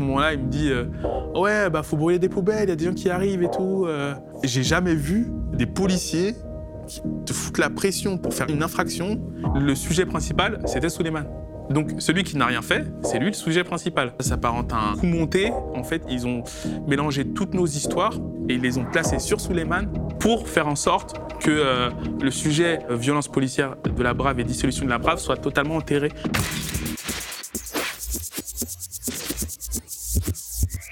moment-là, il me dit euh, Ouais, bah faut brûler des poubelles, il y a des gens qui arrivent et tout. euh. J'ai jamais vu des policiers qui te foutent la pression pour faire une infraction. Le sujet principal, c'était Suleiman. Donc celui qui n'a rien fait, c'est lui le sujet principal. Ça s'apparente à un coup monté. En fait, ils ont mélangé toutes nos histoires et ils les ont placées sur Suleiman pour faire en sorte que euh, le sujet violence policière de la Brave et dissolution de la Brave soit totalement enterré.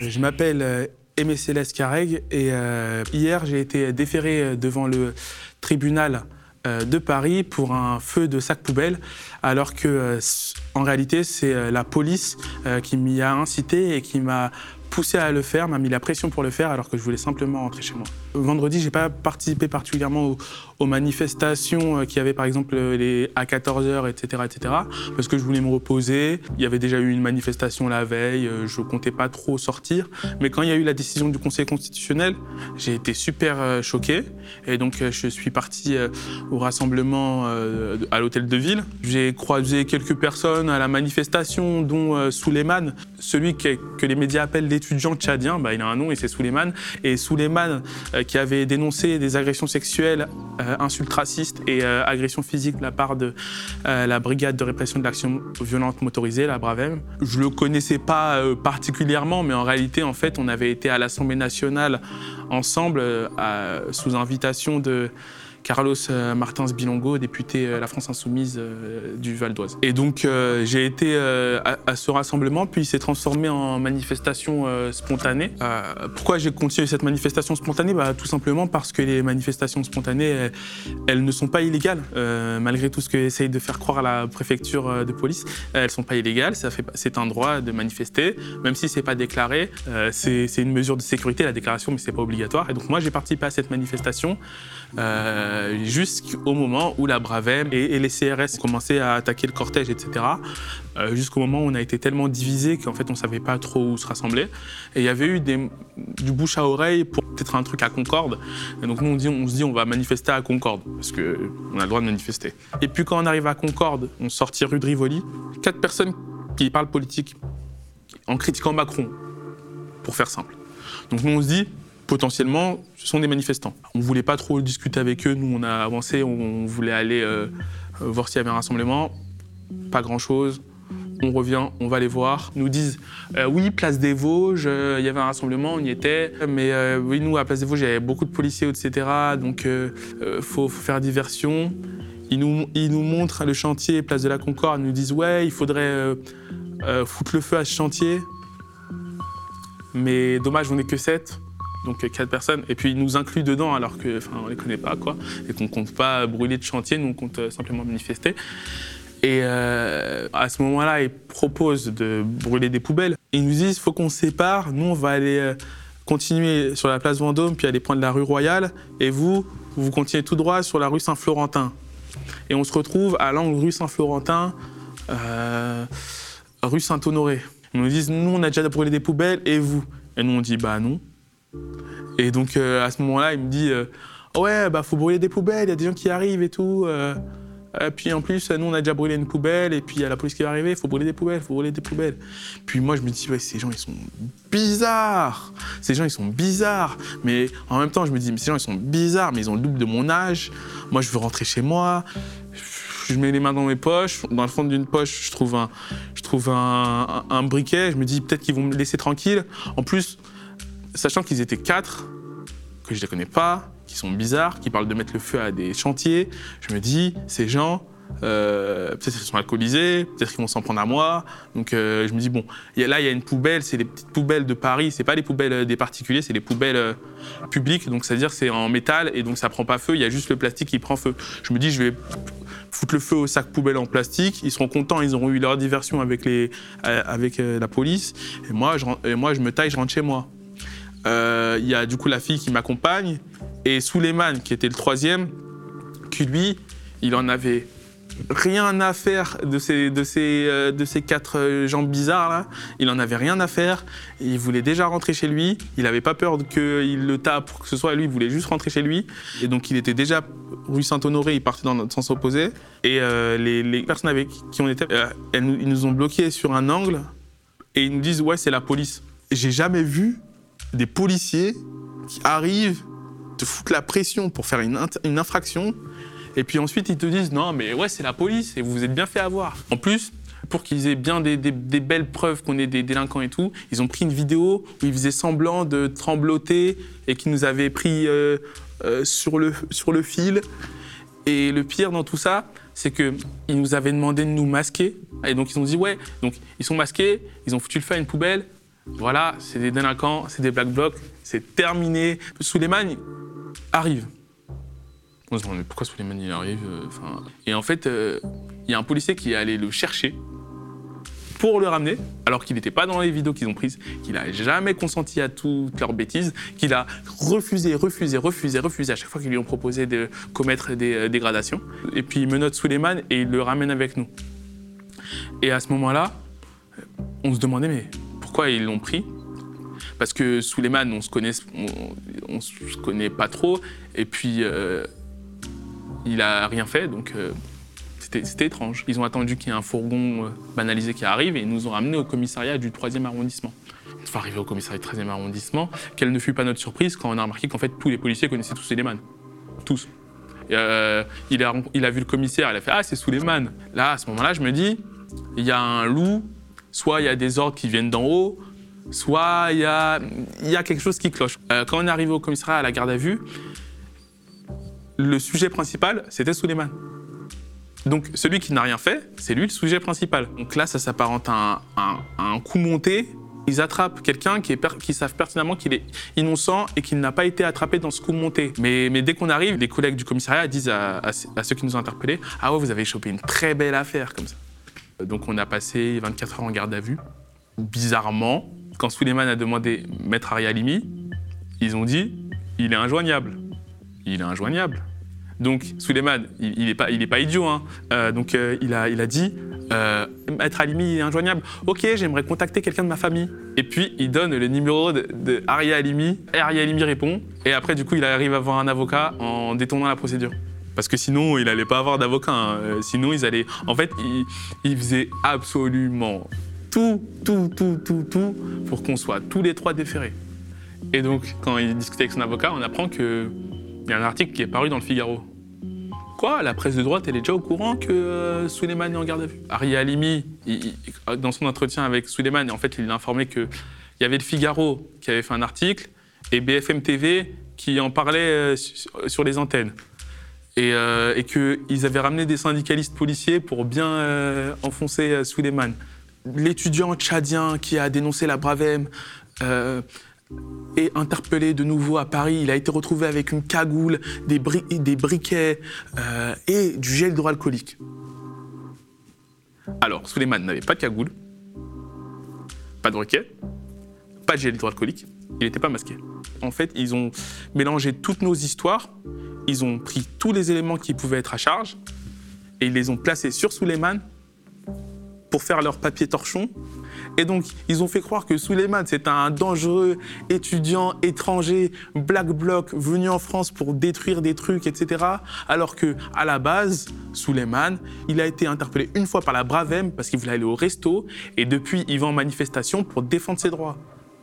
Je m'appelle euh, Aimé Céleste Carreg et euh, hier j'ai été déféré euh, devant le tribunal de Paris pour un feu de sac poubelle alors que en réalité c'est la police qui m'y a incité et qui m'a poussé à le faire, m'a mis la pression pour le faire alors que je voulais simplement rentrer chez moi. Vendredi, j'ai pas participé particulièrement aux, manifestations euh, qu'il y avait par exemple euh, les à 14h, etc., etc. parce que je voulais me reposer. Il y avait déjà eu une manifestation la veille, euh, je comptais pas trop sortir. Mais quand il y a eu la décision du Conseil constitutionnel, j'ai été super choqué et donc je suis parti au rassemblement à l'hôtel de ville. J'ai croisé quelques personnes à la manifestation, dont Souleymane, celui que, que les médias appellent l'étudiant tchadien. Bah, il a un nom et c'est Souleymane. Et Souleymane, euh, qui avait dénoncé des agressions sexuelles, euh, insultes racistes et euh, agressions physiques de la part de la brigade de répression de l'action violente motorisée, la Bravem. Je le connaissais pas particulièrement, mais en réalité, en fait, on avait été à l'Assemblée nationale ensemble sous invitation de Carlos euh, Martins Bilongo, député euh, La France Insoumise euh, du Val d'Oise. Et donc j'ai été à, ce rassemblement, puis il s'est transformé en manifestation spontanée. Pourquoi j'ai continué cette manifestation spontanée? Bah, Tout simplement parce que les manifestations spontanées, elles, ne sont pas illégales. Malgré tout ce que essaye de faire croire la préfecture de police, elles ne sont pas illégales. C'est un droit de manifester, même si c'est pas déclaré. C'est, une mesure de sécurité, la déclaration, mais c'est pas obligatoire. Et donc moi j'ai participé à cette manifestation jusqu'au moment où la Bravem et, les CRS commençaient à attaquer le cortège, etc. Euh, jusqu'au moment où on a été tellement divisés qu'en fait on savait pas trop où se rassembler. Et il y avait eu du bouche à oreille pour peut-être un truc à Concorde. Et donc nous on, dit, on se dit on va manifester à Concorde parce qu'on a le droit de manifester. Et puis quand on arrive à Concorde, on sortit rue de Rivoli, quatre personnes qui parlent politique en critiquant Macron, pour faire simple. Donc nous on se dit potentiellement, ce sont des manifestants. On voulait pas trop discuter avec eux. Nous, on a avancé, on voulait aller euh, euh, voir s'il y avait un rassemblement. Pas grand-chose. On revient, on va les voir. Ils nous disent euh, oui, place des Vosges, il y avait un rassemblement, on y était. Mais oui, nous, à place des Vosges, il y avait beaucoup de policiers, etc. Donc, il faut, faire diversion. Ils nous, ils nous montrent le chantier, place de la Concorde. Ils nous disent ouais, il faudrait foutre le feu à ce chantier. Mais dommage, on n'est que 7 donc euh, quatre personnes, et puis ils nous incluent dedans alors que, enfin, on les connaît pas, quoi, et qu'on compte pas brûler de chantier, nous on compte euh, simplement manifester. Et euh, à ce moment-là, ils proposent de brûler des poubelles. Ils nous disent, faut qu'on sépare, nous on va aller continuer sur la place Vendôme, puis aller prendre la rue Royale, et vous, vous continuez tout droit sur la rue Saint-Florentin. Et on se retrouve à l'angle rue Saint-Florentin, rue Saint-Honoré. Ils nous disent, nous on a déjà brûlé des poubelles, et vous? Et nous on dit, bah non. Et donc euh, à ce moment-là, il me dit euh, ouais bah faut brûler des poubelles, il y a des gens qui arrivent et tout. euh. Euh, puis en plus, nous on a déjà brûlé une poubelle et puis il y a la police qui va arriver, faut brûler des poubelles, faut brûler des poubelles. Puis moi je me dis ouais ces gens ils sont bizarres, ces gens ils sont bizarres. Mais en même temps je me dis mais ces gens ils sont bizarres, mais ils ont le double de mon âge. Moi je veux rentrer chez moi. Je mets les mains dans mes poches. Dans le fond d'une poche, je trouve un, je trouve un briquet. Je me dis peut-être qu'ils vont me laisser tranquille. En plus, sachant qu'ils étaient quatre, que je ne les connais pas, qui sont bizarres, qui parlent de mettre le feu à des chantiers, je me dis, ces gens, euh, peut-être qu'ils sont alcoolisés, peut-être qu'ils vont s'en prendre à moi. Donc euh, je me dis, bon, là, il y a une poubelle, c'est les petites poubelles de Paris, c'est pas les poubelles euh, des particuliers, c'est les poubelles publiques, donc c'est-à-dire c'est en métal et donc ça prend pas feu, il y a juste le plastique qui prend feu. Je me dis, je vais foutre le feu au sac poubelle en plastique, ils seront contents, ils auront eu leur diversion avec, les, avec la police, et moi, je, et moi je me taille, je rentre chez moi. Euh, Il y a du coup la fille qui m'accompagne et Souleymane qui était le troisième, qui lui, il en avait rien à faire de ces, de ces, euh, de ces quatre gens bizarres là. Il en avait rien à faire. Il voulait déjà rentrer chez lui. Il n'avait pas peur qu'il le tape ou que ce soit. Lui, il voulait juste rentrer chez lui. Et donc, il était déjà rue Saint-Honoré. Il partait dans notre sens opposé. Et euh, les, personnes avec qui on était, ils nous ont bloqués sur un angle Et ils nous disent ouais c'est la police. J'ai jamais vu des policiers qui arrivent te foutent la pression pour faire une, infraction et puis ensuite ils te disent non mais ouais c'est la police et vous vous êtes bien fait avoir. En plus pour qu'ils aient bien des, belles preuves qu'on est des délinquants et tout, ils ont pris une vidéo où ils faisaient semblant de trembloter et qui nous avaient pris euh, euh, sur, le, sur le fil. Et le pire dans tout ça, c'est qu'ils nous avaient demandé de nous masquer. Et donc ils ont dit ouais, donc ils sont masqués, ils ont foutu le feu à une poubelle. Voilà, c'est des délinquants, c'est des black blocs, c'est terminé. Souleymane arrive. On se demande pourquoi Souleymane arrive euh, Et en fait, il y a un policier qui est allé le chercher pour le ramener, alors qu'il n'était pas dans les vidéos qu'ils ont prises, qu'il n'a jamais consenti à toutes leurs bêtises, qu'il a refusé, refusé, refusé, refusé à chaque fois qu'ils lui ont proposé de commettre des euh, dégradations. Et puis il menote Suleiman et il le ramène avec nous. Et à ce moment-là, on se demandait mais pourquoi ils l'ont pris Parce que Suleiman, on se connaît, on, se connaît pas trop, et puis euh, il a rien fait, donc. Euh, c'était étrange. Ils ont attendu qu'il y ait un fourgon euh, banalisé qui arrive et ils nous ont ramenés au commissariat du 3e arrondissement. Fois arrivé au commissariat du 13e arrondissement, quelle ne fut pas notre surprise quand on a remarqué qu'en fait tous les policiers connaissaient tous Suleiman. Tous. Il, a, il, a, vu le commissaire, il a fait Ah, c'est Suleiman. Là, à ce moment-là, je me dis il y a un loup, soit il y a des ordres qui viennent d'en haut, soit il y a, quelque chose qui cloche. Euh, quand on est arrivé au commissariat à la garde à vue, le sujet principal, c'était Suleiman. Donc celui qui n'a rien fait, c'est lui le sujet principal. Donc là, ça s'apparente à, un, coup monté. Ils attrapent quelqu'un qui, qui savent pertinemment qu'il est innocent et qu'il n'a pas été attrapé dans ce coup monté. Mais, dès qu'on arrive, les collègues du commissariat disent à, ceux qui nous ont interpellés Ah ouais, vous avez chopé une très belle affaire comme ça. Donc on a passé 24 heures en garde à vue. Bizarrement, quand Suleiman a demandé Maître Arialimi, ils ont dit Il est injoignable. Il est injoignable. Donc Suleiman, il n'est pas, pas idiot. Hein. Euh, donc euh, il, a, il dit euh, Maître Alimi est injoignable. Ok, j'aimerais contacter quelqu'un de ma famille. Et puis il donne le numéro de, de Aria Alimi. Et répond. Et après, du coup, il arrive à avoir un avocat en détournant la procédure. Parce que sinon, il n'allait pas avoir d'avocat. Hein. Sinon, ils allaient. En fait, il, faisait absolument tout, tout, tout, tout, tout pour qu'on soit tous les trois déférés. Et donc, quand il discutait avec son avocat, on apprend que il y a un article qui est paru dans le Figaro. Quoi? La presse de droite, elle est déjà au courant que euh, est en garde à vue? Ari Alimi, dans son entretien avec Suleiman, en fait, il a informé qu'il y avait le Figaro qui avait fait un article et BFM TV qui en parlait euh, sur les antennes. Et, euh, qu'ils avaient ramené des syndicalistes policiers pour bien euh, enfoncer Suleiman. L'étudiant tchadien qui a dénoncé la Bravem, est interpellé de nouveau à Paris. Il a été retrouvé avec une cagoule, des, briquets euh, et du gel hydroalcoolique. Alors, Suleiman n'avait pas de cagoule, pas de briquet, pas de gel hydroalcoolique, il n'était pas masqué. En fait, ils ont mélangé toutes nos histoires, ils ont pris tous les éléments qui pouvaient être à charge et ils les ont placés sur Suleiman pour faire leur papier torchon et donc, ils ont fait croire que Suleiman, c'est un dangereux étudiant étranger, black bloc, venu en France pour détruire des trucs, etc. Alors que, à la base, Suleiman, il a été interpellé une fois par la Bravem parce qu'il voulait aller au resto. Et depuis, il va en manifestation pour défendre ses droits.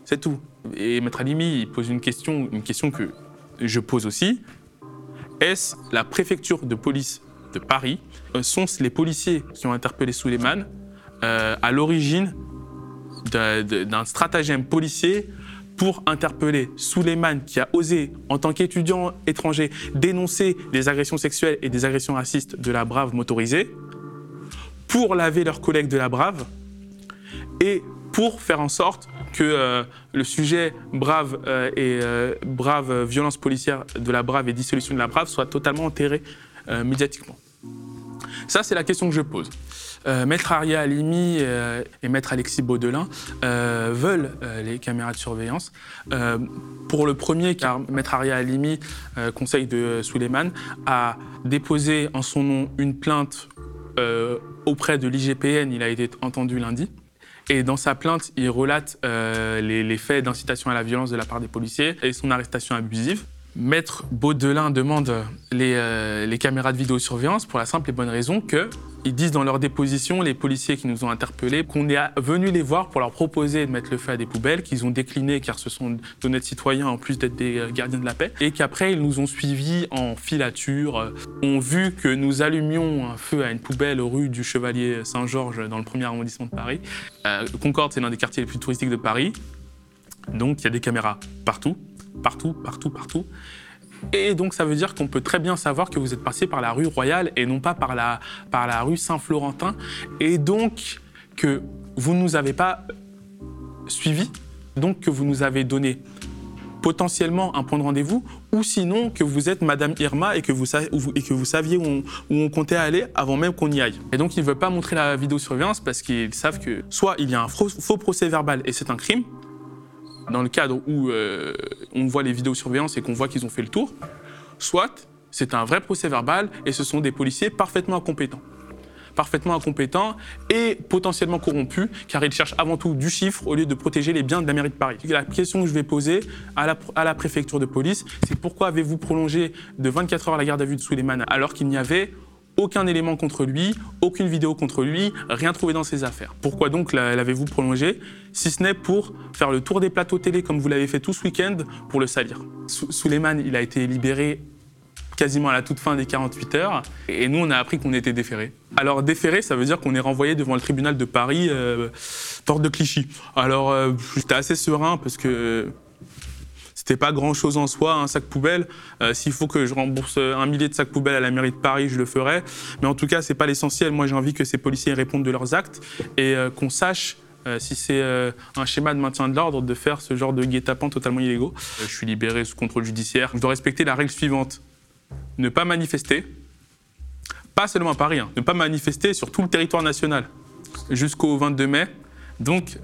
C'est tout. Et Maître Alimi, il pose une question, une question que je pose aussi. La préfecture de police de Paris euh, Sont-ce les policiers qui ont interpellé Suleiman euh, à l'origine d'un stratagème policier pour interpeller Suleiman, qui a osé, en tant qu'étudiant étranger, dénoncer des agressions sexuelles et des agressions racistes de la Brave motorisée, pour laver leurs collègues de la Brave et pour faire en sorte que euh, le sujet Brave euh, et euh, Brave violence policière de la Brave et dissolution de la Brave soit totalement enterré médiatiquement. Ça, c'est la question que je pose. Maître Aria Alimi et Maître Alexis Baudelin veulent les caméras de surveillance. pour le premier, car Maître Aria Alimi, conseil de Suleiman, a déposé en son nom une plainte auprès de l'IGPN. Il a été entendu lundi. Et dans sa plainte, il relate les, les faits d'incitation à la violence de la part des policiers et son arrestation abusive. Maître Baudelin demande les, euh, les, caméras de vidéosurveillance pour la simple et bonne raison que ils disent dans leur déposition, les policiers qui nous ont interpellés, qu'on est venu les voir pour leur proposer de mettre le feu à des poubelles, qu'ils ont décliné car ce sont d'honnêtes citoyens en plus d'être des euh, gardiens de la paix, et qu'après ils nous ont suivis en filature, euh, ont vu que nous allumions un feu à une poubelle rue du Chevalier Saint-Georges dans le premier arrondissement de Paris. Concorde, c'est l'un des quartiers les plus touristiques de Paris, donc il y a des caméras partout partout, partout, partout. Et donc ça veut dire qu'on peut très bien savoir que vous êtes passé par la rue Royale et non pas par la, par la rue Saint-Florentin. Et donc que vous ne nous avez pas suivis, donc que vous nous avez donné potentiellement un point de rendez-vous, ou sinon que vous êtes Madame Irma et que vous, et que vous saviez où on, comptait aller avant même qu'on y aille. Et donc ils ne veulent pas montrer la vidéosurveillance parce qu'ils savent que soit il y a un faux procès verbal et c'est un crime, dans le cadre où euh, on voit les vidéosurveillances et qu'on voit qu'ils ont fait le tour, soit c'est un vrai procès verbal et ce sont des policiers parfaitement incompétents parfaitement incompétents et potentiellement corrompus, car ils cherchent avant tout du chiffre au lieu de protéger les biens de la mairie de Paris. La question que je vais poser à la, préfecture de police, c'est pourquoi avez-vous prolongé de 24 heures la garde à vue de Souleymane alors qu'il n'y avait aucun élément contre lui, aucune vidéo contre lui, rien trouvé dans ses affaires. Pourquoi donc l'avez-vous prolongé Si ce n'est pour faire le tour des plateaux télé comme vous l'avez fait tout ce week-end pour le salir? Souleymane, il a été libéré quasiment à la toute fin des 48 heures, et nous on a appris qu'on était déféré. Alors déféré, ça veut dire qu'on est renvoyé devant le tribunal de Paris, euh, porte de Clichy. Alors euh, j'étais assez serein parce que c'était pas grand chose en soi, un sac poubelle. Euh, s'il faut que je rembourse un millier de sacs poubelles à la mairie de Paris, je le ferai. Mais en tout cas, c'est pas l'essentiel. Moi, j'ai envie que ces policiers répondent de leurs actes et euh, qu'on sache euh, si c'est un schéma de maintien de l'ordre de faire ce genre de guet-apens totalement illégaux. je suis libéré sous contrôle judiciaire. Je dois respecter la règle suivante ne pas manifester, pas seulement à Paris, hein, ne pas manifester sur tout le territoire national jusqu'au 22 mai. Donc,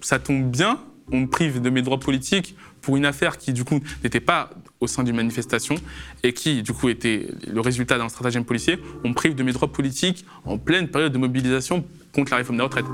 ça tombe bien, on me prive de mes droits politiques pour une affaire qui, du coup, n'était pas au sein d'une manifestation et qui, du coup, était le résultat d'un stratagème policier, on me prive de mes droits politiques en pleine période de mobilisation contre la réforme des retraites.